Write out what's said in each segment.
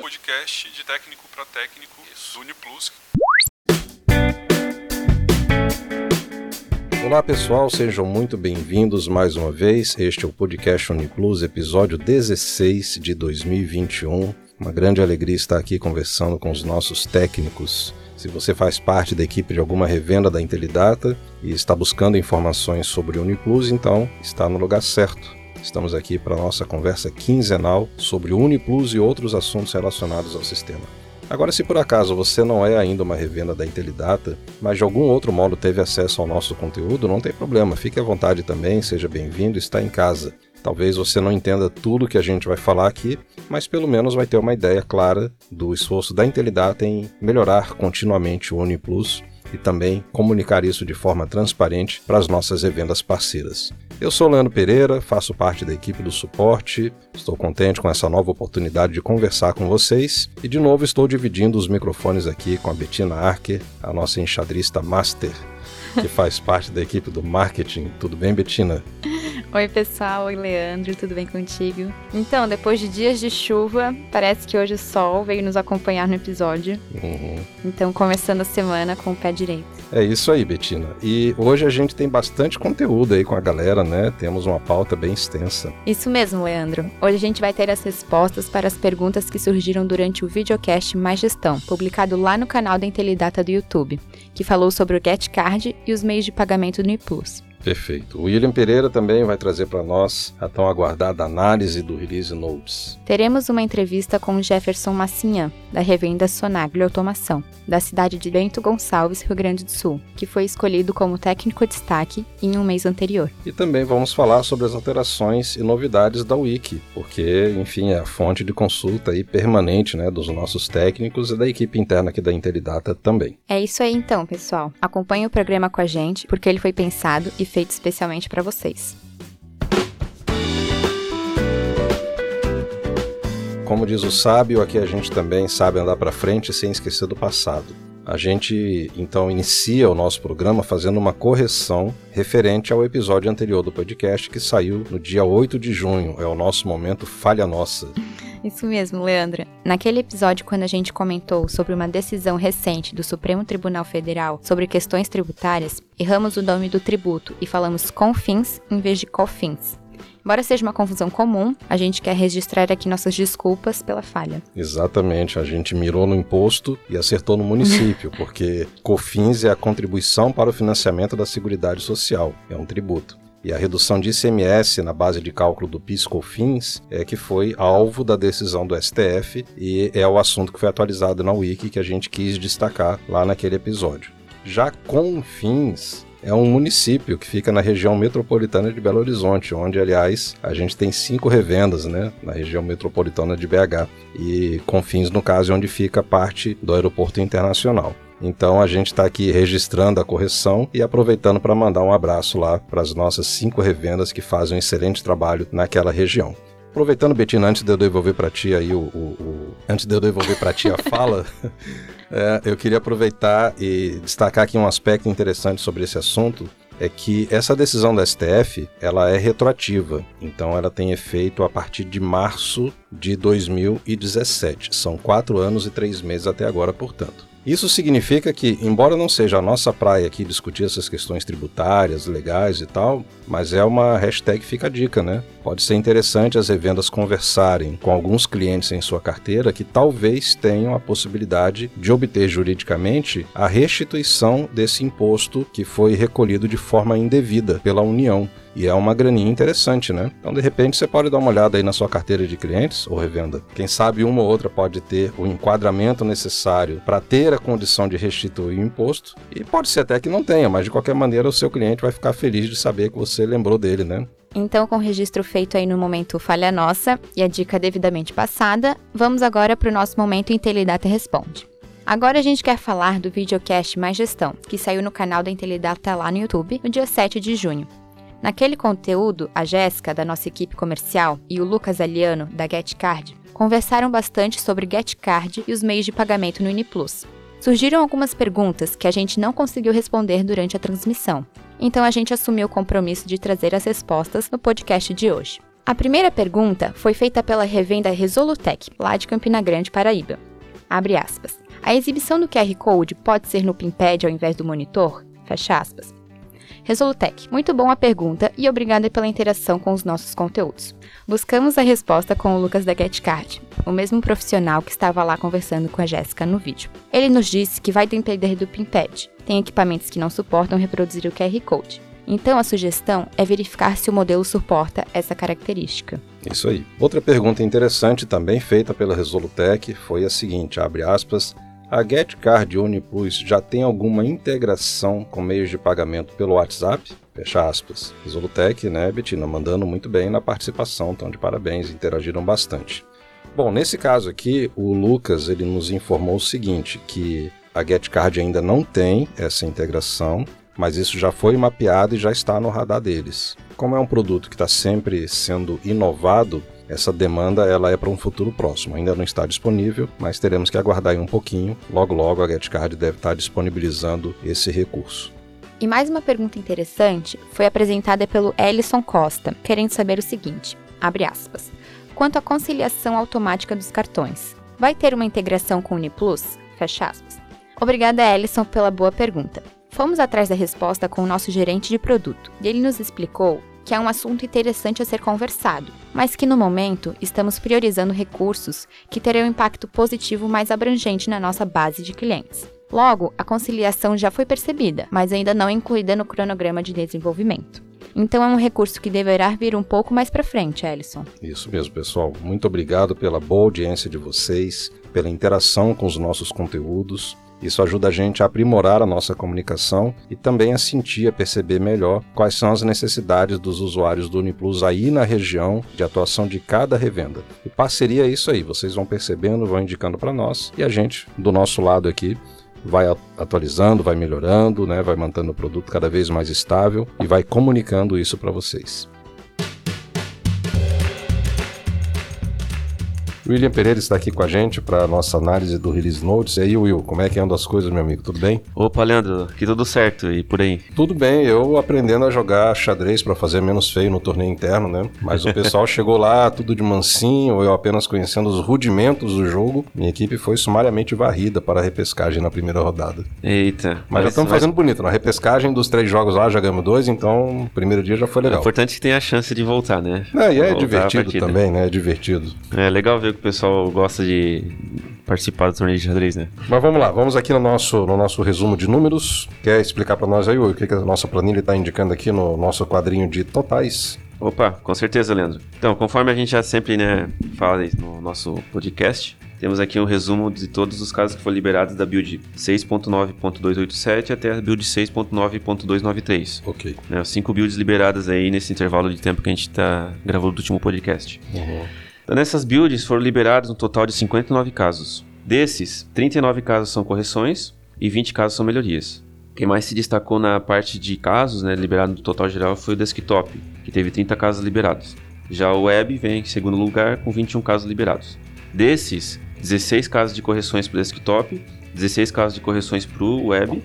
Podcast de técnico para técnico, Uniplus. Olá pessoal, sejam muito bem-vindos mais uma vez. Este é o podcast Uniplus, episódio 16 de 2021. Uma grande alegria estar aqui conversando com os nossos técnicos. Se você faz parte da equipe de alguma revenda da Intelidata e está buscando informações sobre o Uniplus, então está no lugar certo. Estamos aqui para a nossa conversa quinzenal sobre o Uniplus e outros assuntos relacionados ao sistema. Agora, se por acaso você não é ainda uma revenda da Intelidata, mas de algum outro modo teve acesso ao nosso conteúdo, não tem problema, fique à vontade também, seja bem-vindo, está em casa. Talvez você não entenda tudo que a gente vai falar aqui, mas pelo menos vai ter uma ideia clara do esforço da Intelidata em melhorar continuamente o UniPlus e também comunicar isso de forma transparente para as nossas revendas parceiras. Eu sou Leandro Pereira, faço parte da equipe do suporte, estou contente com essa nova oportunidade de conversar com vocês e de novo estou dividindo os microfones aqui com a Bettina Arker, a nossa enxadrista master, que faz parte da equipe do marketing. Tudo bem, Bettina? Oi, pessoal. Oi, Leandro. Tudo bem contigo? Então, depois de dias de chuva, parece que hoje o sol veio nos acompanhar no episódio. Uhum. Então, começando a semana com o pé direito. É isso aí, Betina. E hoje a gente tem bastante conteúdo aí com a galera, né? Temos uma pauta bem extensa. Isso mesmo, Leandro. Hoje a gente vai ter as respostas para as perguntas que surgiram durante o videocast Mais Gestão, publicado lá no canal da Intelidata do YouTube, que falou sobre o Get Card e os meios de pagamento do Niplus. Perfeito. O William Pereira também vai trazer para nós a tão aguardada análise do Release Notes. Teremos uma entrevista com Jefferson Massinha, da revenda Sonagle Automação, da cidade de Bento Gonçalves, Rio Grande do Sul, que foi escolhido como técnico destaque em um mês anterior. E também vamos falar sobre as alterações e novidades da Wiki, porque, enfim, é a fonte de consulta aí permanente né, dos nossos técnicos e da equipe interna aqui da Intelidata também. É isso aí então, pessoal. Acompanhe o programa com a gente, porque ele foi pensado e feito especialmente para vocês. Como diz o sábio, aqui a gente também sabe andar para frente sem esquecer do passado. A gente então inicia o nosso programa fazendo uma correção referente ao episódio anterior do podcast que saiu no dia 8 de junho. É o nosso momento falha nossa. Isso mesmo, Leandra. Naquele episódio, quando a gente comentou sobre uma decisão recente do Supremo Tribunal Federal sobre questões tributárias, erramos o nome do tributo e falamos confins em vez de cofins. Embora seja uma confusão comum, a gente quer registrar aqui nossas desculpas pela falha. Exatamente, a gente mirou no imposto e acertou no município, porque COFINS é a contribuição para o financiamento da Seguridade Social, é um tributo. E a redução de ICMS na base de cálculo do PIS/COFINS é que foi alvo da decisão do STF e é o assunto que foi atualizado na Wiki que a gente quis destacar lá naquele episódio. Já CONFINS é um município que fica na região metropolitana de Belo Horizonte, onde, aliás, a gente tem cinco revendas, né, na região metropolitana de BH. E Confins, no caso, é onde fica parte do aeroporto internacional. Então a gente está aqui registrando a correção e aproveitando para mandar um abraço lá para as nossas cinco revendas que fazem um excelente trabalho naquela região. Aproveitando, Betina, antes de eu devolver para ti aí o, o, o, antes de eu devolver para ti a fala, é, eu queria aproveitar e destacar aqui um aspecto interessante sobre esse assunto, é que essa decisão da STF ela é retroativa, então ela tem efeito a partir de março de 2017. São quatro anos e três meses até agora, portanto. Isso significa que, embora não seja a nossa praia aqui discutir essas questões tributárias, legais e tal, mas é uma hashtag fica a dica, né? Pode ser interessante as revendas conversarem com alguns clientes em sua carteira que talvez tenham a possibilidade de obter juridicamente a restituição desse imposto que foi recolhido de forma indevida pela União. E é uma graninha interessante, né? Então, de repente, você pode dar uma olhada aí na sua carteira de clientes ou revenda. Quem sabe uma ou outra pode ter o enquadramento necessário para ter a condição de restituir o imposto. E pode ser até que não tenha, mas de qualquer maneira o seu cliente vai ficar feliz de saber que você lembrou dele, né? Então, com o registro feito aí no momento Falha Nossa e a dica devidamente passada, vamos agora para o nosso momento Intelidata Responde. Agora a gente quer falar do videocast Mais Gestão, que saiu no canal da Intelidata lá no YouTube no dia 7 de junho. Naquele conteúdo, a Jéssica, da nossa equipe comercial, e o Lucas Aliano, da GetCard, conversaram bastante sobre GetCard e os meios de pagamento no Uniplus. Surgiram algumas perguntas que a gente não conseguiu responder durante a transmissão, então a gente assumiu o compromisso de trazer as respostas no podcast de hoje. A primeira pergunta foi feita pela revenda Resolutec, lá de Campina Grande, Paraíba. Abre aspas. A exibição do QR Code pode ser no pinpad ao invés do monitor? Fecha aspas. Resolutec, muito bom a pergunta e obrigada pela interação com os nossos conteúdos. Buscamos a resposta com o Lucas da GetCard, o mesmo profissional que estava lá conversando com a Jéssica no vídeo. Ele nos disse que vai depender do pinpad. Tem equipamentos que não suportam reproduzir o QR Code. Então a sugestão é verificar se o modelo suporta essa característica. Isso aí. Outra pergunta interessante também feita pela Resolutec foi a seguinte, abre aspas, a GetCard Uniplus já tem alguma integração com meios de pagamento pelo WhatsApp? Fecha aspas. Resolutec, né, Betina, mandando muito bem na participação, então de parabéns, interagiram bastante. Bom, nesse caso aqui, o Lucas ele nos informou o seguinte, que a GetCard ainda não tem essa integração, mas isso já foi mapeado e já está no radar deles. Como é um produto que está sempre sendo inovado, essa demanda ela é para um futuro próximo. Ainda não está disponível, mas teremos que aguardar um pouquinho. Logo, logo a GetCard deve estar disponibilizando esse recurso. E mais uma pergunta interessante foi apresentada pelo Ellison Costa, querendo saber o seguinte: abre aspas. Quanto à conciliação automática dos cartões, vai ter uma integração com o Uniplus? Fecha aspas. Obrigada, Ellison, pela boa pergunta. Fomos atrás da resposta com o nosso gerente de produto e ele nos explicou que é um assunto interessante a ser conversado, mas que no momento estamos priorizando recursos que terão impacto positivo mais abrangente na nossa base de clientes. Logo, a conciliação já foi percebida, mas ainda não incluída no cronograma de desenvolvimento. Então é um recurso que deverá vir um pouco mais para frente, Ellison. Isso mesmo, pessoal. Muito obrigado pela boa audiência de vocês, pela interação com os nossos conteúdos. Isso ajuda a gente a aprimorar a nossa comunicação e também a sentir, a perceber melhor quais são as necessidades dos usuários do Uniplus aí na região de atuação de cada revenda. E parceria é isso aí, vocês vão percebendo, vão indicando para nós e a gente, do nosso lado aqui, vai atualizando, vai melhorando, né, vai mantendo o produto cada vez mais estável e vai comunicando isso para vocês. William Pereira está aqui com a gente para a nossa análise do Release Notes. E aí, Will, como é que andam as coisas, meu amigo? Tudo bem? Opa, Leandro, aqui tudo certo e por aí? Tudo bem, eu aprendendo a jogar xadrez para fazer menos feio no torneio interno, né? Mas o pessoal chegou lá tudo de mansinho, eu apenas conhecendo os rudimentos do jogo. Minha equipe foi sumariamente varrida para a repescagem na primeira rodada. Eita. Mas, mas já estamos mas... fazendo bonito. Na repescagem dos três jogos lá, já ganhamos dois, então o primeiro dia já foi legal. É importante que tenha a chance de voltar, né? É, e é divertido também, né? É divertido. É legal ver o pessoal gosta de participar do torneio de xadrez, né? Mas vamos lá, vamos aqui no nosso, no nosso resumo de números. Quer explicar para nós aí o que, que a nossa planilha está indicando aqui no nosso quadrinho de totais? Opa, com certeza, Leandro. Então, conforme a gente já sempre né, fala no nosso podcast, temos aqui um resumo de todos os casos que foram liberados da build 6.9.287 até a build 6.9.293. Ok. Né, cinco builds liberadas aí nesse intervalo de tempo que a gente está gravando o último podcast. Uhum. Nessas builds foram liberados um total de 59 casos. Desses, 39 casos são correções e 20 casos são melhorias. Quem mais se destacou na parte de casos né, liberados no total geral foi o desktop, que teve 30 casos liberados. Já o web vem em segundo lugar com 21 casos liberados. Desses, 16 casos de correções para o desktop, 16 casos de correções para o web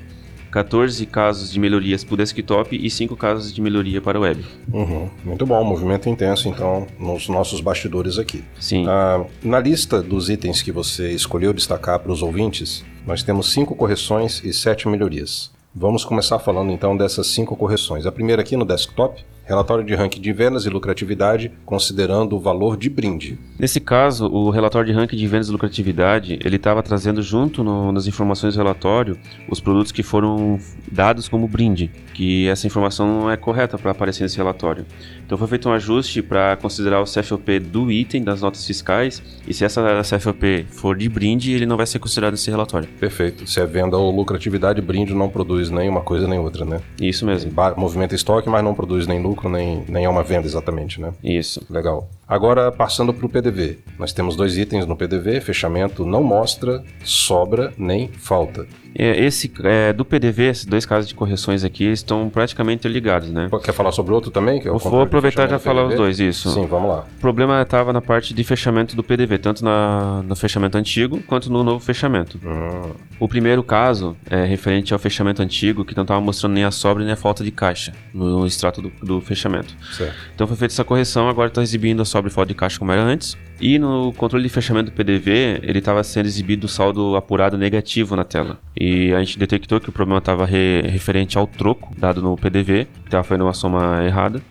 14 casos de melhorias para o desktop e 5 casos de melhoria para o web. Uhum. Muito bom, movimento intenso então nos nossos bastidores aqui. Sim. Ah, na lista dos itens que você escolheu destacar para os ouvintes, nós temos 5 correções e 7 melhorias. Vamos começar falando então dessas 5 correções. A primeira aqui no desktop, relatório de ranking de vendas e lucratividade, considerando o valor de brinde. Nesse caso, o relatório de ranking de vendas e lucratividade, ele estava trazendo junto no, nas informações do relatório os produtos que foram dados como brinde, que essa informação não é correta para aparecer nesse relatório. Então foi feito um ajuste para considerar o CFOP do item das notas fiscais e se essa CFOP for de brinde, ele não vai ser considerado nesse relatório. Perfeito. Se é venda ou lucratividade, brinde não produz nem uma coisa nem outra, né? Isso mesmo. Movimenta estoque, mas não produz nem lucro lucro, nem, nem é uma venda exatamente, né? Isso. Legal. Agora, passando para o PDV. Nós temos dois itens no PDV: fechamento não mostra, sobra nem falta. É, esse é, do PDV, esses dois casos de correções aqui estão praticamente ligados, né? Quer falar sobre outro também? Que é Vou aproveitar já falar os dois, isso. Sim, vamos lá. O problema estava na parte de fechamento do PDV, tanto na, no fechamento antigo quanto no novo fechamento. Hum. O primeiro caso é referente ao fechamento antigo, que não estava mostrando nem a sobra nem a falta de caixa no extrato do, do fechamento. Certo. Então foi feita essa correção, agora está exibindo a sobra e falta de caixa como era antes. E no controle de fechamento do PDV, ele estava sendo exibido o saldo apurado negativo na tela. E a gente detectou que o problema estava re referente ao troco dado no PDV, que estava fazendo uma soma errada.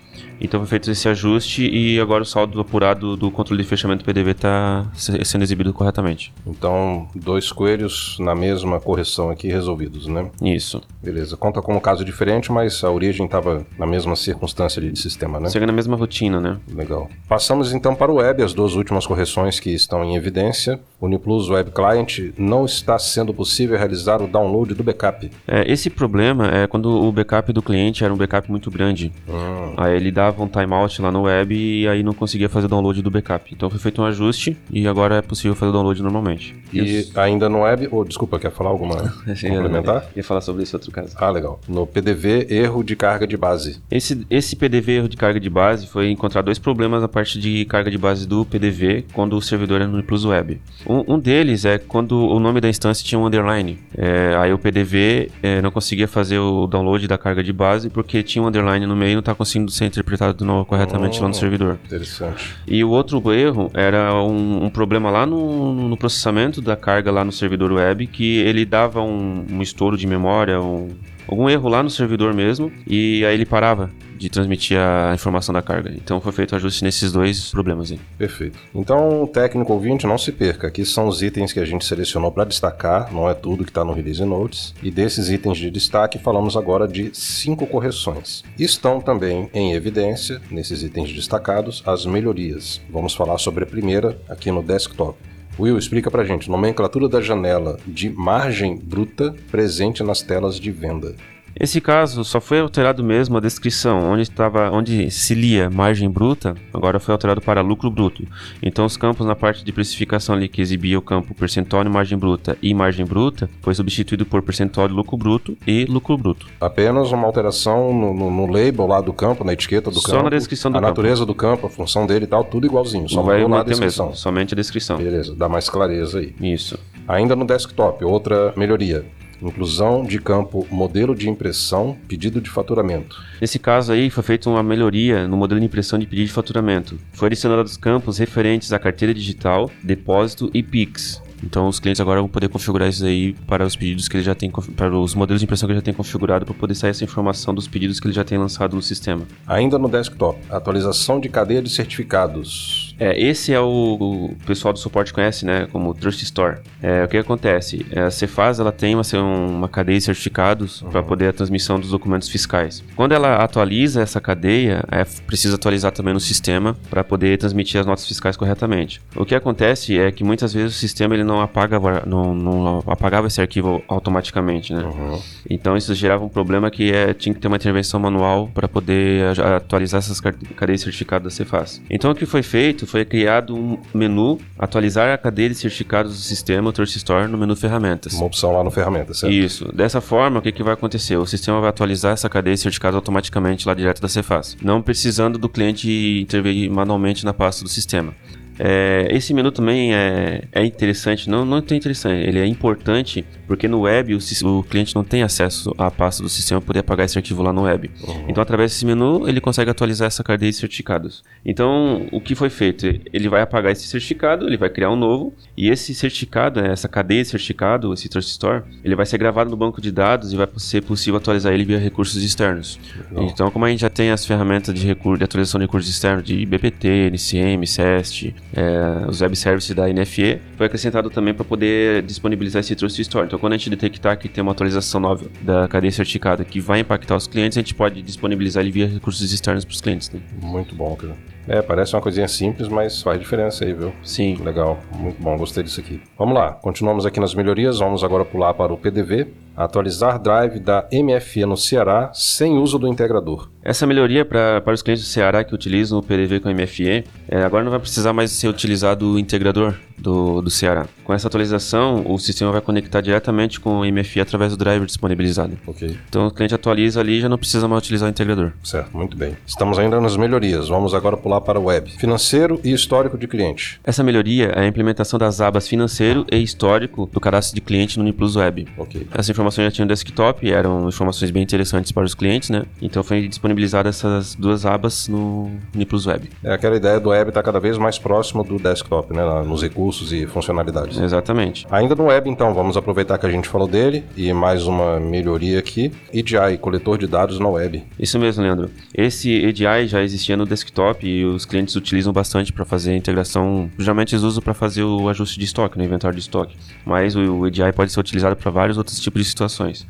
Então foi feito esse ajuste e agora o saldo apurado do controle de fechamento do PDV está sendo exibido corretamente. Então, dois coelhos na mesma correção aqui resolvidos, né? Isso. Beleza. Conta como um caso diferente, mas a origem estava na mesma circunstância de sistema, né? Segue na mesma rotina, né? Legal. Passamos então para o web, as duas últimas correções que estão em evidência. Uniplus Web Client não está sendo possível realizar o download do backup. É, esse problema é quando o backup do cliente era um backup muito grande. Hum. Aí ele dava um timeout lá no web e aí não conseguia fazer o download do backup. Então foi feito um ajuste e agora é possível fazer o download normalmente. E ainda no web, oh, desculpa, quer falar alguma complementar? Ia falar sobre esse outro caso. Ah, legal. No PDV, erro de carga de base. Esse, esse PDV erro de carga de base foi encontrar dois problemas na parte de carga de base do PDV quando o servidor é no Plus Web. Um, um deles é quando o nome da instância tinha um underline. É, aí o PDV é, não conseguia fazer o download da carga de base porque tinha um underline no meio e não está conseguindo ser interpretado no, corretamente oh, lá no servidor. Interessante. E o outro erro era um, um problema lá no, no, processamento da carga lá no servidor web que ele dava um, um estouro de memória, um, algum erro lá no servidor mesmo, e aí ele parava de transmitir a informação da carga. Então foi feito ajuste nesses dois problemas aí. Perfeito. Então, técnico ouvinte, não se perca. Aqui são os itens que a gente selecionou para destacar, não é tudo que está no Release Notes. E desses itens de destaque, falamos agora de cinco correções. Estão também em evidência, nesses itens destacados, as melhorias. Vamos falar sobre a primeira aqui no desktop. Will, explica pra gente, nomenclatura da janela de margem bruta presente nas telas de venda. Esse caso só foi alterado mesmo a descrição, onde estava, onde se lia margem bruta, agora foi alterado para lucro bruto. Então os campos na parte de precificação ali que exibia o campo percentual de margem bruta e margem bruta, foi substituído por percentual de lucro bruto e lucro bruto. Apenas uma alteração no, no, no label lá do campo, na etiqueta do só campo. Só na descrição do a campo. natureza do campo, a função dele e tal, tudo igualzinho, só vai na descrição. mesmo, somente a descrição. Beleza, dá mais clareza aí. Isso. Ainda no desktop, outra melhoria. Inclusão de campo modelo de impressão, pedido de faturamento. Nesse caso aí, foi feita uma melhoria no modelo de impressão de pedido de faturamento. Foi adicionado os campos referentes à carteira digital, depósito e PIX. Então os clientes agora vão poder configurar isso aí para os pedidos que eles já têm, para os modelos de impressão que eles já têm configurado para poder sair essa informação dos pedidos que eles já têm lançado no sistema. Ainda no desktop, atualização de cadeia de certificados. É, esse é o, o pessoal do suporte conhece, né, como Trust Store. É, o que acontece? É, a Cefaz ela tem uma, uma cadeia de certificados uhum. para poder a transmissão dos documentos fiscais. Quando ela atualiza essa cadeia, é, precisa atualizar também no sistema para poder transmitir as notas fiscais corretamente. O que acontece é que muitas vezes o sistema ele não apaga, não, não apagava esse arquivo automaticamente, né? Uhum. Então isso gerava um problema que é, tinha que ter uma intervenção manual para poder atualizar essas cadeias de certificados da Cefaz. Então o que foi feito foi criado um menu, atualizar a cadeia de certificados do sistema Trust Store no menu ferramentas. Uma opção lá no ferramentas, certo? Isso. Dessa forma, o que, que vai acontecer? O sistema vai atualizar essa cadeia de certificados automaticamente lá direto da Cefaz, não precisando do cliente intervir manualmente na pasta do sistema. É, esse menu também é, é interessante, não, não é tão interessante, ele é importante porque no web o, o, cliente não tem acesso à pasta do sistema para poder apagar esse arquivo lá no web. Uhum. Então, através desse menu, ele consegue atualizar essa cadeia de certificados. Então, o que foi feito? Ele vai apagar esse certificado, ele vai criar um novo, e esse certificado, né, essa cadeia de certificado, esse Trust Store, ele vai ser gravado no banco de dados e vai ser possível atualizar ele via recursos externos. Legal. Então, como a gente já tem as ferramentas de, recurso, de atualização de recursos externos, de BPT, NCM, SEST, é, os web services da NFE, foi acrescentado também para poder disponibilizar esse Trust Store. Então, quando a gente detectar que tem uma atualização nova da cadeia certificada que vai impactar os clientes, a gente pode disponibilizar ele via recursos externos para os clientes. Né? Muito bom, cara. É, parece uma coisinha simples, mas faz diferença aí, viu? Sim. Legal, muito bom, gostei disso aqui. Vamos lá, continuamos aqui nas melhorias, vamos agora pular para o PDV. Atualizar drive da MFE no Ceará sem uso do integrador. Essa melhoria pra, para os clientes do Ceará que utilizam o PDV com MFE, é, agora não vai precisar mais ser utilizado o integrador do, do Ceará. Com essa atualização, o sistema vai conectar diretamente com o MFE através do driver disponibilizado. Ok, Então o cliente atualiza ali e já não precisa mais utilizar o integrador. certo, muito bem. Estamos ainda nas melhorias, vamos agora pular para o web. Financeiro e histórico de cliente. Essa melhoria é a implementação das abas financeiro e histórico do cadastro de cliente no Uniplus Web. Ok. Essas informações já tinham desktop eram informações bem interessantes para os clientes, né? Então foi disponibilizada essas duas abas no Uniplus Web. É aquela ideia do web estar cada vez mais próximo do desktop, né? Nos recursos e funcionalidades. Exatamente. Ainda no web, então, vamos aproveitar que a gente falou dele e mais uma melhoria aqui. EDI, coletor de dados na web. Isso mesmo, Leandro. Esse EDI já existia no desktop e os clientes utilizam bastante para fazer a integração. Geralmente eles usam para fazer o ajuste de estoque, no inventário de estoque. Mas o EDI pode ser utilizado para vários outros tipos de situações.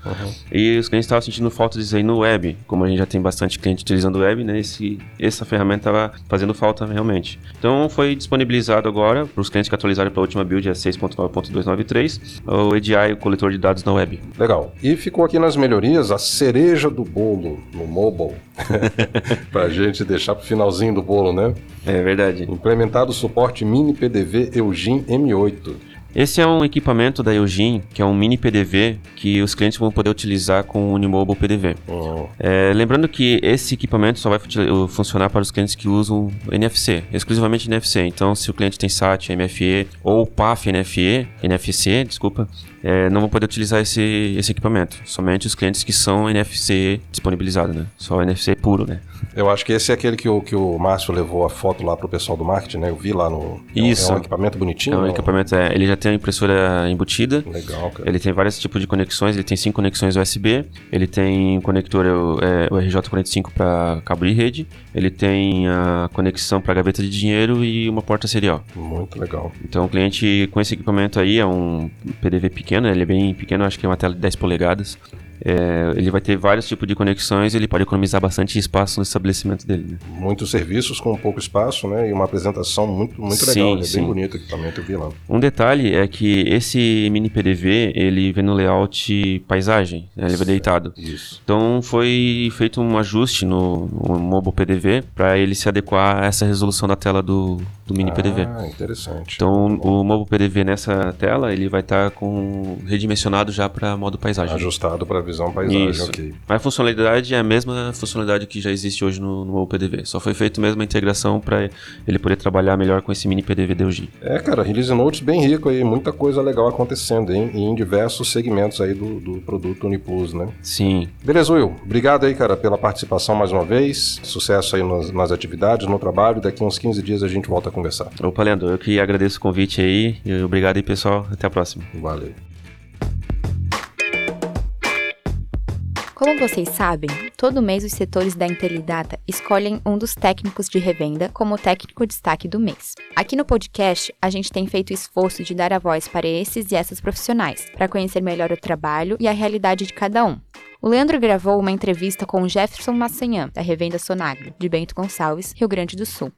E os clientes estavam sentindo falta disso aí no web. Como a gente já tem bastante cliente utilizando o web, né? Esse, essa ferramenta estava fazendo falta realmente. Então foi disponibilizado agora para os clientes que atualizaram para a última build, a 6.9.293, o EDI, o coletor de dados na web. Legal. E ficou aqui nas melhorias a cereja do bolo no mobile. pra gente deixar pro finalzinho do bolo, né? É verdade. Implementado o suporte mini PDV Eugene M8. Esse é um equipamento da Eugene, que é um mini PDV que os clientes vão poder utilizar com o Unimobile PDV. Hum, É, lembrando que esse equipamento só vai fu- funcionar para os clientes que usam NFC, exclusivamente NFC. Então, se o cliente tem SAT, MFE ou PAF NFE, NFC, desculpa, é, não vão poder utilizar esse, esse equipamento. Somente os clientes que são NFC disponibilizado, né? Só NFC puro, né? eu acho que esse é aquele que o, que o Márcio levou a foto lá pro pessoal do marketing, né? Eu vi lá no. é um- Isso. É um equipamento bonitinho. É um equipamento, é, ele já tem a impressora embutida, Legal, cara. Ele tem vários tipos de conexões, ele tem cinco conexões USB, ele tem conector é, o RJ45 para cabo de rede, ele tem a conexão para gaveta de dinheiro e uma porta serial. Muito legal. Então o cliente com esse equipamento aí é um PDV pequeno, ele é bem pequeno, acho que é uma tela de 10 polegadas. É, ele vai ter vários tipos de conexões, ele pode economizar bastante espaço no estabelecimento dele. né? Muitos serviços com pouco espaço, né? E uma apresentação muito, muito Sim, legal. Ele é sim. bem bonito o equipamento, eu vi lá. Um detalhe é que esse mini PDV ele vem no layout paisagem, né? ele vai deitado. Isso. Então foi feito um ajuste no, no Mobile PDV para ele se adequar a essa resolução da tela do, do mini PDV. Ah, interessante. Então o Mobile PDV nessa tela ele vai estar com redimensionado já para modo paisagem. Ajustado para visão paisagem, Isso. ok. Mas a funcionalidade é a mesma funcionalidade que já existe hoje no, no PDV. Só foi feito mesmo a integração para ele poder trabalhar melhor com esse mini PDV DUG. É, cara, release notes bem rico aí, muita coisa legal acontecendo, hein? E em diversos segmentos aí do, do produto Uniplus, né? Sim, Beleza, Will. Obrigado aí, cara, pela participação mais uma vez. Sucesso aí nas, nas atividades, no trabalho. Daqui uns 15 dias a gente volta a conversar. Opa, Leandro, eu que agradeço o convite aí. E obrigado aí, pessoal. Até a próxima. Valeu. Como vocês sabem, todo mês os setores da Intelidata escolhem um dos técnicos de revenda como técnico destaque do mês. Aqui no podcast, a gente tem feito o esforço de dar a voz para esses e essas profissionais, para conhecer melhor o trabalho e a realidade de cada um. O Leandro gravou uma entrevista com o Jefferson Massanhã, da revenda Sonagro, de Bento Gonçalves, Rio Grande do Sul.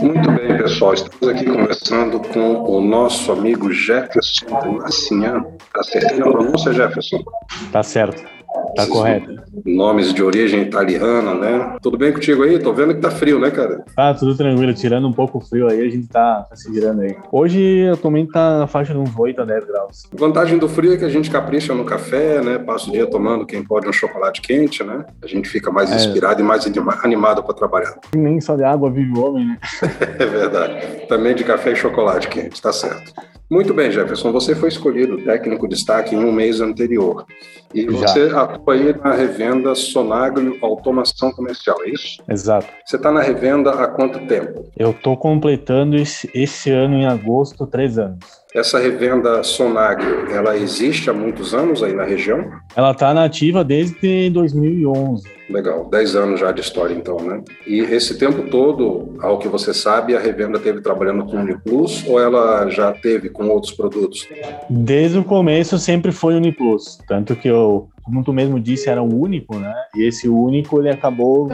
Muito bem, pessoal. Estamos aqui conversando com o nosso amigo Jefferson Massinhan. Acertei na pronúncia, Jefferson? Tá certo. Tá correto. Nomes de origem italiana, né? Tudo bem contigo aí? Tô vendo que tá frio, né, cara? Tá tudo tranquilo. Tirando um pouco o frio aí, a gente tá, tá se virando aí. Hoje atualmente tá na faixa de uns 8 a 10 graus. A vantagem do frio é que a gente capricha no café, né? Passa o dia tomando, quem pode, um chocolate quente, né? A gente fica mais É. inspirado e mais anima- animado para trabalhar. Nem só de água vive o homem, né? É verdade. Também de café e chocolate quente, tá certo. Muito bem, Jefferson. Você foi escolhido técnico destaque em um mês anterior. E Já. você atua aí na revenda Sonagro Automação Comercial, é isso? Exato. Você está na revenda há quanto tempo? Eu tô completando esse, esse ano, em agosto, três anos. Essa revenda Sonagro, ela existe há muitos anos aí na região? Ela tá nativa desde 2011. Legal, 10 anos já de história então, né? E esse tempo todo, ao que você sabe, a revenda teve trabalhando com Uniplus ou ela já teve com outros produtos? Desde o começo sempre foi Uniplus. Tanto que eu, como tu mesmo disse, era o único, né? E esse único ele acabou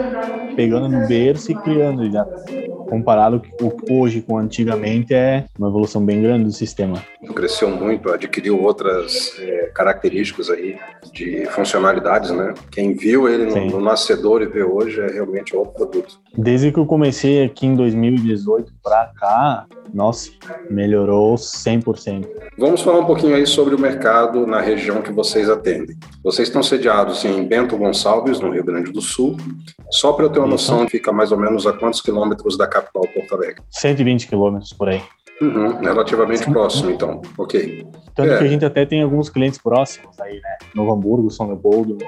pegando no berço e criando já. comparado com hoje com antigamente, é uma evolução bem grande do sistema. Cresceu muito, adquiriu outras é, características aí de funcionalidades, né? Quem viu ele no, no, nascedor e vê hoje é realmente outro produto. Desde que eu comecei aqui em 2018 para cá, nossa, melhorou 100%. Vamos falar um pouquinho aí sobre o mercado na região que vocês atendem. Vocês estão sediados em Bento Gonçalves, no Rio Grande do Sul. Só para eu ter uma noção, fica mais ou menos a quantos quilômetros da capital Porto Alegre? 120 quilômetros por aí. Uhum, relativamente Sim. próximo, então. Ok. Tanto é. que a gente até tem alguns clientes próximos aí, né? Novo Hamburgo, São Leopoldo.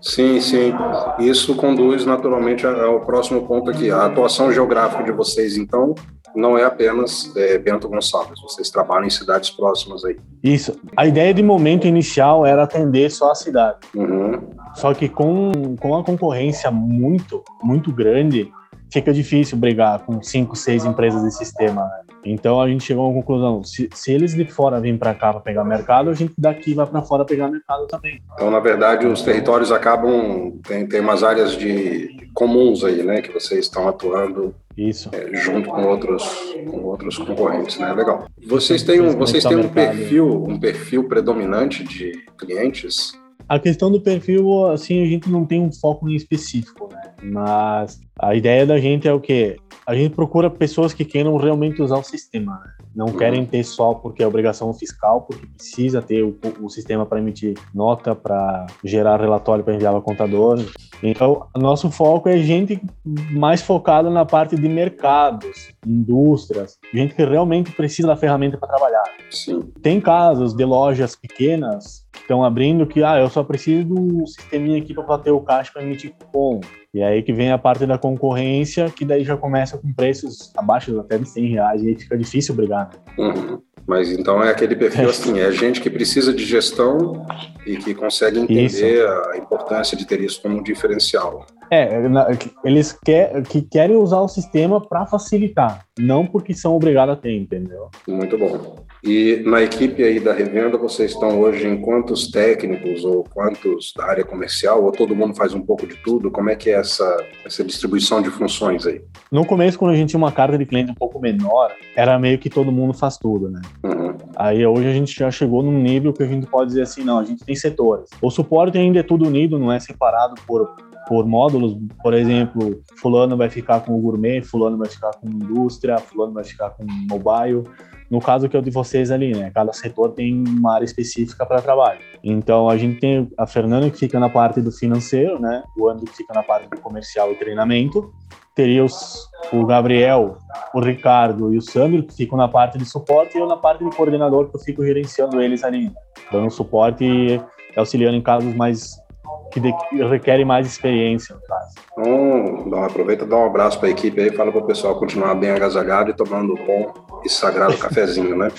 Sim, sim. Isso conduz naturalmente ao próximo ponto aqui. A atuação geográfica de vocês, então, não é apenas é, Bento Gonçalves. Vocês trabalham em cidades próximas aí. Isso. A ideia de momento inicial era atender só a cidade. Uhum. Só que com, com a concorrência muito, muito grande, fica difícil brigar com cinco, seis empresas de sistema. Né? Então a gente chegou a uma conclusão: se, se eles de fora vêm para cá para pegar mercado, a gente daqui vai para fora pegar mercado também. Então, na verdade, os territórios acabam tem, tem umas áreas de comuns aí, né, que vocês estão atuando. Isso. É, junto com outros, com outros concorrentes, né? Legal. Vocês têm um, vocês têm um perfil, um perfil predominante de clientes a questão do perfil, assim, a gente não tem um foco em específico, né? Mas a ideia da gente é o quê? A gente procura pessoas que queiram realmente usar o sistema, né? Não querem ter só porque é obrigação fiscal, porque precisa ter o, o sistema para emitir nota, para gerar relatório para enviar ao contador. Então, nosso foco é gente mais focada na parte de mercados, indústrias, gente que realmente precisa da ferramenta para trabalhar. Sim. Tem casos de lojas pequenas que estão abrindo que, ah, eu só preciso do sisteminha aqui para bater o caixa para emitir cupom. E aí que vem a parte da concorrência, que daí já começa com preços abaixo até de 100 reais, e aí fica difícil brigar. Né? Uhum. Mas então é aquele perfil assim, é gente que precisa de gestão e que consegue entender isso. a importância de ter isso como um diferencial. É, eles quer, que querem usar o sistema para facilitar, não porque são obrigados a ter, entendeu? Muito bom. E na equipe aí da revenda, vocês estão hoje em quantos técnicos ou quantos da área comercial? Ou todo mundo faz um pouco de tudo? Como é que é essa, essa distribuição de funções aí? No começo, quando a gente tinha uma carga de cliente um pouco menor, era meio que todo mundo faz tudo, né? Uhum. Aí hoje a gente já chegou num nível que a gente pode dizer assim, não, a gente tem setores. O suporte ainda é tudo unido, não é separado por por módulos, por exemplo, fulano vai ficar com o gourmet, fulano vai ficar com indústria, fulano vai ficar com mobile. No caso que é o de vocês ali, né? Cada setor tem uma área específica para trabalho. Então a gente tem a Fernanda que fica na parte do financeiro, né? O André que fica na parte do comercial e treinamento. Teria os, o Gabriel, o Ricardo e o Sandro que ficam na parte de suporte e eu na parte de coordenador que eu fico gerenciando eles ali, dando suporte e auxiliando em casos mais que, de, requerem mais experiência, no caso. Então, aproveita e dá um abraço para a equipe aí, fala para o pessoal continuar bem agasalhado e tomando um bom e sagrado cafezinho, né?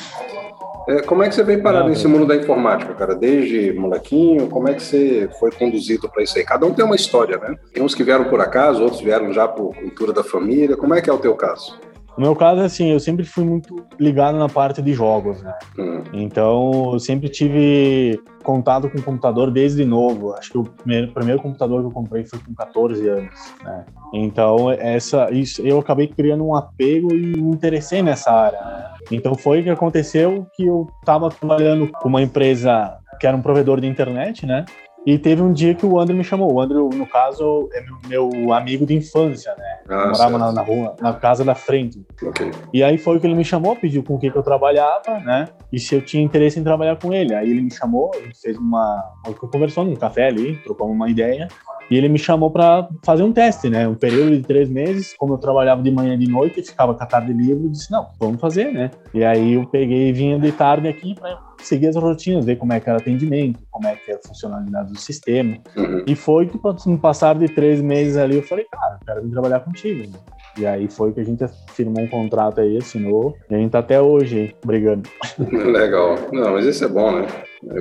É, como é que você veio parar Não, nesse mundo da informática, cara? Desde molequinho, como é que você foi conduzido para isso aí? Cada um tem uma história, né? Tem uns que vieram por acaso, outros vieram já por cultura da família. Como é que é o teu caso? No meu caso, assim, eu sempre fui muito ligado na parte de jogos, né? Hum. Então, eu sempre tive contato com computador desde novo. Acho que o primeiro, primeiro, computador que eu comprei foi com 14 anos, né? Então, essa, isso, eu acabei criando um apego e me interessei nessa área, né? Então, foi que aconteceu que eu estava trabalhando com uma empresa que era um provedor de internet, né? E teve um dia que o André me chamou. O André, no caso, é meu, amigo de infância, né? Ah, morava na, na, rua, na casa da frente. Okay. E aí foi que ele me chamou, pediu com o que, que eu trabalhava, né? E se eu tinha interesse em trabalhar com ele. Aí ele me chamou, a gente fez uma. Conversou num café ali, trocamos uma ideia. E ele me chamou para fazer um teste, né? Um período de três meses, como eu trabalhava de manhã e de noite, ficava com a tarde livre, eu disse, não, vamos fazer, né? E aí eu peguei e vinha de tarde aqui para seguir as rotinas, ver como é que era o atendimento, como é que era a funcionalidade do sistema. Uhum. E foi que, no passar de três meses ali, eu falei, cara, eu quero vir trabalhar contigo. Né? E aí foi que a gente firmou um contrato aí, assinou, e a gente tá até hoje aí, brigando. Legal. Não, mas isso é bom, né?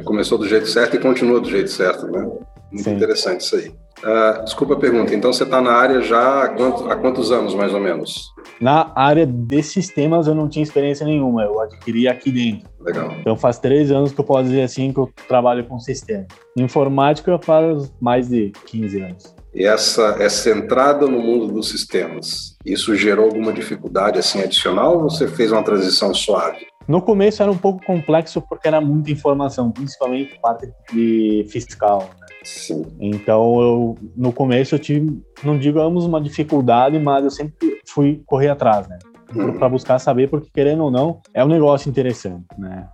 Começou do jeito certo e continua do jeito certo, né? Muito Sim. interessante isso aí. Uh, desculpa a pergunta, então você está na área já há, quanto, há quantos anos, mais ou menos? Na área de sistemas eu não tinha experiência nenhuma, eu adquiri aqui dentro. Legal. Então faz três anos que eu posso dizer assim que eu trabalho com sistema. Informática faz mais de 15 anos. E essa, essa entrada no mundo dos sistemas, isso gerou alguma dificuldade assim adicional ou você fez uma transição suave? No começo era um pouco complexo porque era muita informação, principalmente parte de fiscal. Sim. Então, eu, no começo eu tive, não digamos uma dificuldade, mas eu sempre fui correr atrás, né? Uhum. Para buscar saber, porque querendo ou não, é um negócio interessante, né?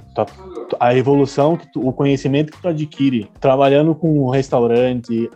A evolução, o conhecimento que tu adquire trabalhando com um restaurante,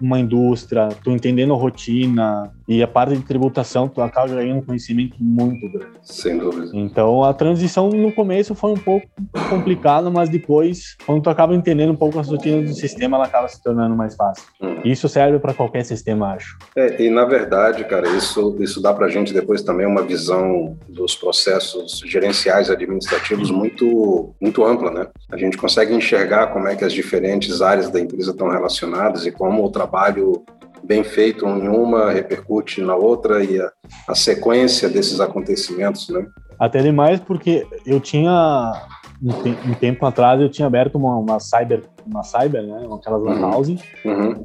uma indústria, tu entendendo a rotina e a parte de tributação, tu acaba ganhando um conhecimento muito grande. Sem dúvida. Então a transição no começo foi um pouco complicada, mas depois, quando tu acaba entendendo um pouco as rotinas do sistema, ela acaba se tornando mais fácil. Hum. Isso serve para qualquer sistema, acho. É, e na verdade, cara, isso, isso dá para a gente depois também uma visão dos processos gerenciais administrativos muito, muito ampla, né? A gente consegue enxergar como é que as diferentes áreas da empresa estão relacionadas e como o trabalho bem feito em uma repercute na outra e a, a sequência desses acontecimentos, né? Até demais porque eu tinha um, te tempo atrás eu tinha aberto uma, uma cyber, uma cyber, né, aquelas lan uhum. house, uhum.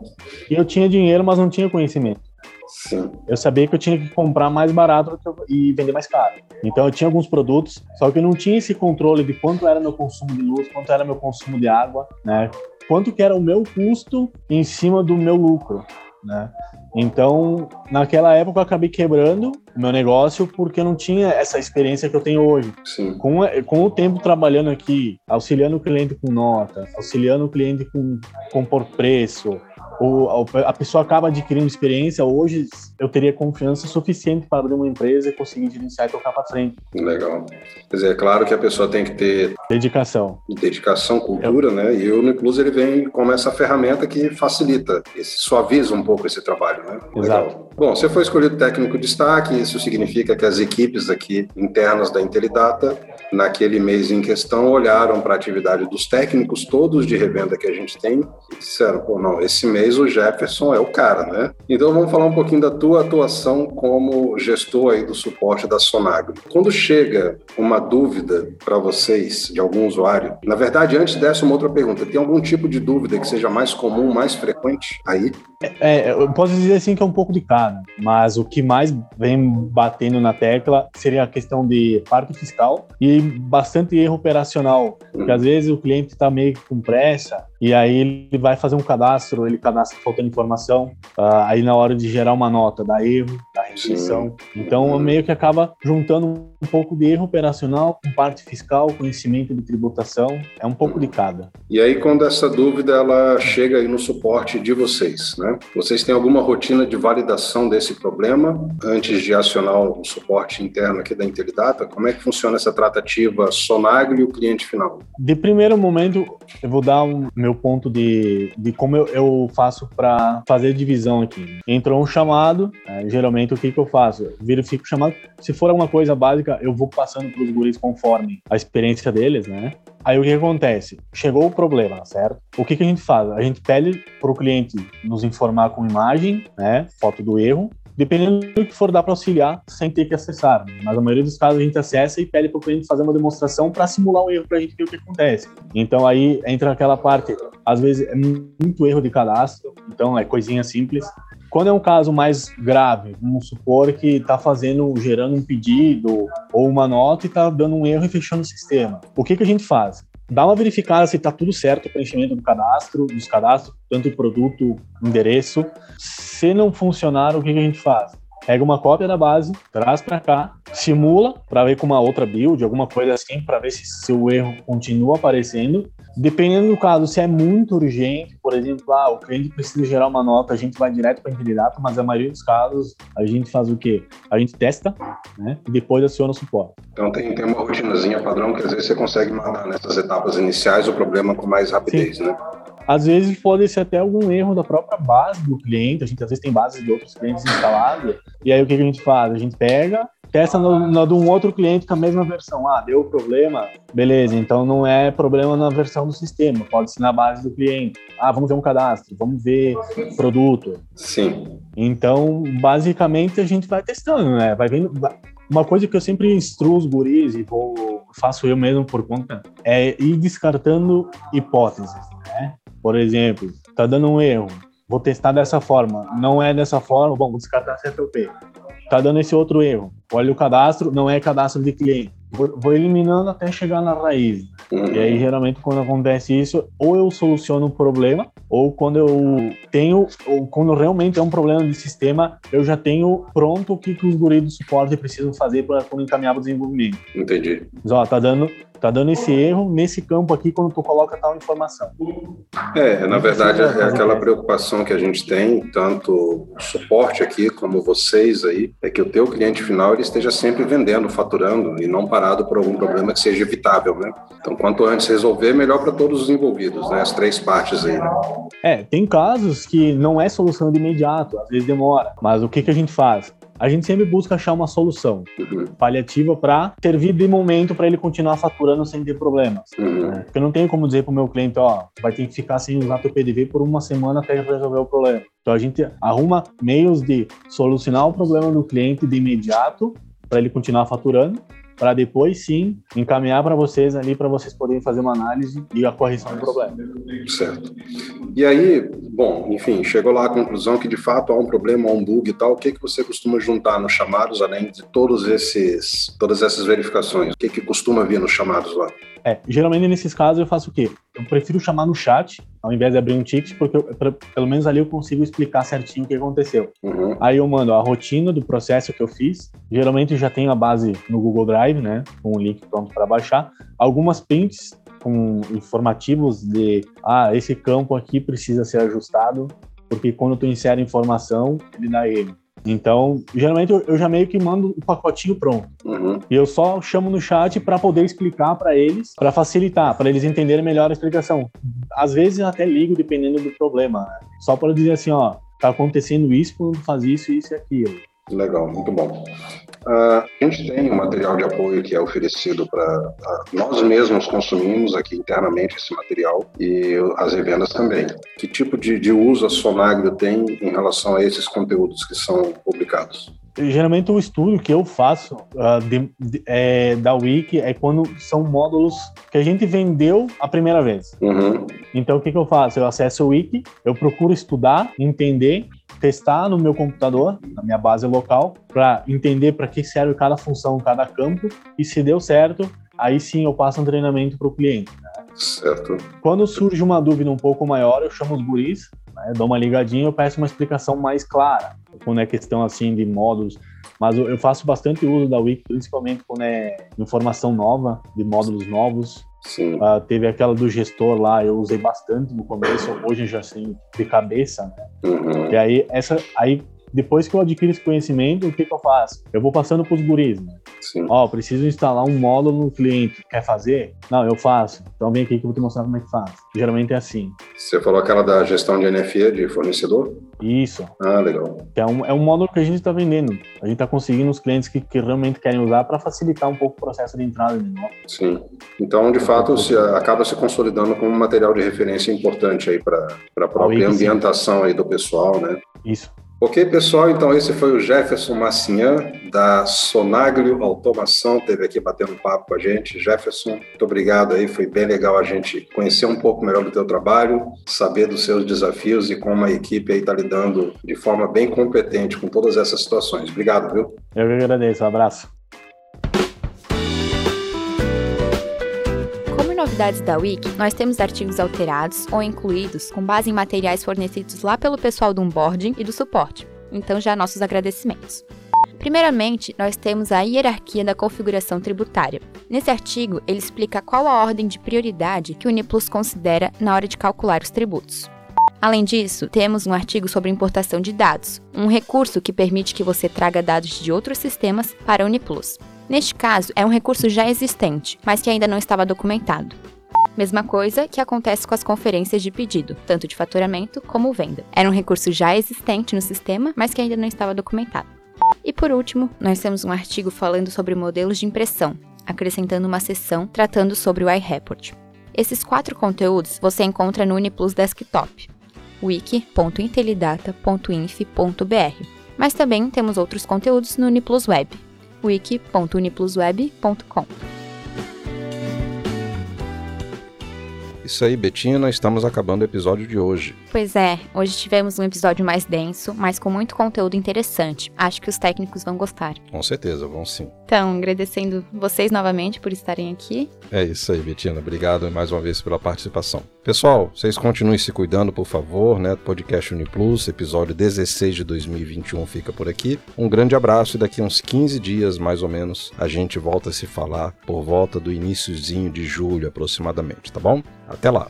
e eu tinha dinheiro, mas não tinha conhecimento. Sim. Eu sabia que eu tinha que comprar mais barato e vender mais caro. Então eu tinha alguns produtos, só que eu não tinha esse controle de quanto era meu consumo de luz, quanto era meu consumo de água, né? Quanto que era o meu custo em cima do meu lucro né? Então, naquela época eu acabei quebrando o meu negócio porque eu não tinha essa experiência que eu tenho hoje. Sim. Com, com o tempo trabalhando aqui, auxiliando o cliente com nota, auxiliando o cliente com, com por preço, ou a pessoa acaba adquirindo experiência, hoje eu teria confiança suficiente para abrir uma empresa e conseguir gerenciar e tocar para frente. Legal. Quer dizer, é claro que a pessoa tem que ter dedicação, dedicação, cultura, eu... né? E o Nuclus ele vem como essa ferramenta que facilita, esse, suaviza um pouco esse trabalho, né? Exato. Legal. Bom, você foi escolhido técnico de destaque, isso significa que as equipes aqui internas da Intelidata, naquele mês em questão, olharam para a atividade dos técnicos todos de revenda que a gente tem e disseram, pô, não, esse mês o Jefferson é o cara, né? Então vamos falar um pouquinho da tua atuação como gestor aí do suporte da Sonagro. Quando chega uma dúvida para vocês de algum usuário, na verdade, antes dessa uma outra pergunta, tem algum tipo de dúvida que seja mais comum, mais frequente aí? É, eu posso dizer assim que é um pouco de cada, mas o que mais vem batendo na tecla seria a questão de parte fiscal e bastante erro operacional, porque às vezes o cliente está meio com pressa e aí ele vai fazer um cadastro, ele cadastra faltando informação, uh, aí na hora de gerar uma nota dá erro, dá rejeição. Então meio que acaba juntando um pouco de erro operacional com parte fiscal, conhecimento de tributação, é um pouco de cada. E aí quando essa dúvida ela chega aí no suporte de vocês, né? Vocês têm alguma rotina de validação desse problema antes de acionar o suporte interno aqui da Intelidata? Como é que funciona essa tratativa Sonagro e o cliente final? De primeiro momento, eu vou dar um meu ponto de, de como eu, eu faço para fazer divisão aqui. Entrou um chamado, é, geralmente o que, que eu faço? Verifico chamado. Se for alguma coisa básica, eu vou passando para os guris conforme a experiência deles, né? Aí o que acontece? Chegou o problema, certo? O que, que a gente faz? A gente pede para o cliente nos informar com imagem, né? Foto do erro, dependendo do que for dar para auxiliar, sem ter que acessar. Né? Mas a maioria dos casos a gente acessa e pede para o cliente fazer uma demonstração para simular o erro para a gente ver o que acontece. Então aí entra aquela parte, às vezes é muito erro de cadastro, então é coisinha simples. Quando é um caso mais grave, vamos supor que está fazendo, gerando um pedido ou uma nota e está dando um erro e fechando o sistema. O que, que a gente faz? Dá uma verificada se está tudo certo o preenchimento do cadastro, dos cadastros, tanto produto, endereço. Se não funcionar, o que, que a gente faz? Pega uma cópia da base, traz para cá, simula para ver com uma outra build, alguma coisa assim, para ver se o erro continua aparecendo. Dependendo do caso, se é muito urgente, por exemplo, ah, o cliente precisa gerar uma nota, a gente vai direto para a candidato, mas a maioria dos casos a gente faz o quê? A gente testa, né? E depois aciona o suporte. Então tem, tem uma rotinazinha padrão que às vezes você consegue mandar nessas etapas iniciais o problema com mais rapidez, Sim. né? Às vezes pode ser até algum erro da própria base do cliente, a gente às vezes tem bases de outros clientes instaladas, e aí o que a gente faz? A gente pega, testa no, no, de um outro cliente com a mesma versão. Ah, deu problema? Beleza, então não é problema na versão do sistema, pode ser na base do cliente. Ah, vamos ver um cadastro, vamos ver produto. Sim. Então, basicamente, a gente vai testando, né? Vai vendo. Uma coisa que eu sempre instruo os guris e vou, faço eu mesmo por conta é ir descartando hipóteses, né? Por exemplo, tá dando um erro. vou testar dessa forma. Não é dessa forma, bom, vou descartar CFP. Tá dando esse outro erro. Olha o cadastro, não é cadastro de cliente. Vou, eliminando até chegar na raiz. Uhum. E aí, geralmente, quando acontece isso, ou eu soluciono o problema, ou quando eu tenho, ou quando realmente é um problema de sistema, eu já tenho pronto o que, que os guris do suporte precisam fazer para encaminhar o desenvolvimento. Entendi. Mas, ó, tá dando, tá dando esse erro nesse campo aqui quando tu coloca tal informação. É, na verdade, é aquela preocupação que a gente tem, tanto o suporte aqui como vocês aí, é que o teu cliente final ele esteja sempre vendendo, faturando e não parado por algum problema que seja evitável, né? Então, quanto antes resolver, melhor para todos os envolvidos, né? As três partes aí, né? É, tem casos que não é solução de imediato, às vezes demora. Mas o que, que a gente faz? A gente sempre busca achar uma solução Uhum, paliativa para servir de momento para ele continuar faturando sem ter problemas. uhum, né? Porque eu não tenho como dizer para o meu cliente, ó, vai ter que ficar sem usar teu PDV por uma semana até resolver o problema. Então a gente arruma meios de solucionar o problema do cliente de imediato para ele continuar faturando, para depois sim encaminhar para vocês ali para vocês poderem fazer uma análise e a correção do problema. certo. E aí, bom, enfim, chegou lá à conclusão que de fato há um problema, há um bug e tal. O que que você costuma juntar nos chamados, além de todos esses, todas essas verificações? O que que costuma vir nos chamados lá? É, geralmente nesses casos eu faço o quê? Eu prefiro chamar no chat, ao invés de abrir um ticket, porque eu- pra- pelo menos ali eu consigo explicar certinho o que aconteceu. Uhum, Aí eu mando a rotina do processo que eu fiz. Geralmente eu já tenho a base no Google Drive, né? Com o link pronto para baixar. Algumas prints com informativos de ah, esse campo aqui precisa ser ajustado, porque quando tu insere informação, ele dá erro. Então, geralmente eu, eu já meio que mando o pacotinho pronto. uhum, E eu só chamo no chat para poder explicar para eles, para facilitar, para eles entenderem melhor a explicação. Às vezes eu até ligo dependendo do problema, né? só para dizer assim, ó, tá acontecendo isso quando faz isso, isso e aquilo. Legal, muito bom. Ah, a gente tem um material de apoio que é oferecido para nós mesmos consumimos aqui internamente esse material e as revendas também. Que tipo de, de uso a Sonagro tem em relação a esses conteúdos que são publicados? Geralmente o estudo que eu faço ah, de- de- é, da Wiki é quando são módulos que a gente vendeu a primeira vez. Uhum, Então o que, que eu faço? Eu acesso o Wiki, eu procuro estudar, entender, testar no meu computador, na minha base local, para entender para que serve cada função, cada campo, e se deu certo, aí sim eu passo um treinamento para o cliente. certo. Quando surge uma dúvida um pouco maior, eu chamo os guris, né, dou uma ligadinha, eu peço uma explicação mais clara, quando é questão assim de módulos. Mas eu faço bastante uso da Wiki, principalmente quando é informação nova, de módulos novos. Sim. Ah, teve aquela do gestor lá, eu usei bastante no começo, hoje já sei de cabeça, né? Uhum, E aí, essa, aí depois que eu adquiro esse conhecimento, o que, que eu faço? Eu vou passando para os guris, né? Ó, preciso instalar um módulo no cliente. Quer fazer? Não, eu faço. Então vem aqui que eu vou te mostrar como é que faz. Geralmente é assim. Você falou aquela da gestão de NFE de fornecedor? Isso. Ah, legal. É, um, é um módulo que a gente está vendendo. A gente está conseguindo os clientes que, que realmente querem usar para facilitar um pouco o processo de entrada de novo. Sim. Então, de fato, se, acaba se consolidando como um material de referência importante aí para a própria ambientação aí do pessoal, né? Isso. Ok, pessoal, então esse foi o Jefferson Massinhan, da Sonaglio Automação, esteve aqui batendo um papo com a gente. Jefferson, muito obrigado aí, foi bem legal a gente conhecer um pouco melhor do teu trabalho, saber dos seus desafios e como a equipe aí está lidando de forma bem competente com todas essas situações. Obrigado, viu? Eu que agradeço. Um abraço. Como novidades da Wiki, nós temos artigos alterados ou incluídos com base em materiais fornecidos lá pelo pessoal do onboarding e do suporte. Então, já nossos agradecimentos. Primeiramente, nós temos a hierarquia da configuração tributária. Nesse artigo, ele explica qual a ordem de prioridade que o Uniplus considera na hora de calcular os tributos. Além disso, temos um artigo sobre importação de dados, um recurso que permite que você traga dados de outros sistemas para a Uniplus. Neste caso, é um recurso já existente, mas que ainda não estava documentado. Mesma coisa que acontece com as conferências de pedido, tanto de faturamento como venda. Era um recurso já existente no sistema, mas que ainda não estava documentado. E por último, nós temos um artigo falando sobre modelos de impressão, acrescentando uma seção tratando sobre o iReport. Esses quatro conteúdos você encontra no Uniplus Desktop, wiki.intelidata.inf.br. Mas também temos outros conteúdos no Uniplus Web, wiki.uniplusweb.com. Isso aí, Betina, estamos acabando o episódio de hoje. Pois é, hoje tivemos um episódio mais denso, mas com muito conteúdo interessante. Acho que os técnicos vão gostar. Com certeza, vão sim. Então, agradecendo vocês novamente por estarem aqui. É isso aí, Betina. Obrigado mais uma vez pela participação. Pessoal, vocês continuem se cuidando, por favor, né? Podcast Uniplus, episódio 16 de 2021 fica por aqui. Um grande abraço e daqui uns 15 dias, mais ou menos, a gente volta a se falar por volta do iníciozinho de julho, aproximadamente, tá bom? Até lá!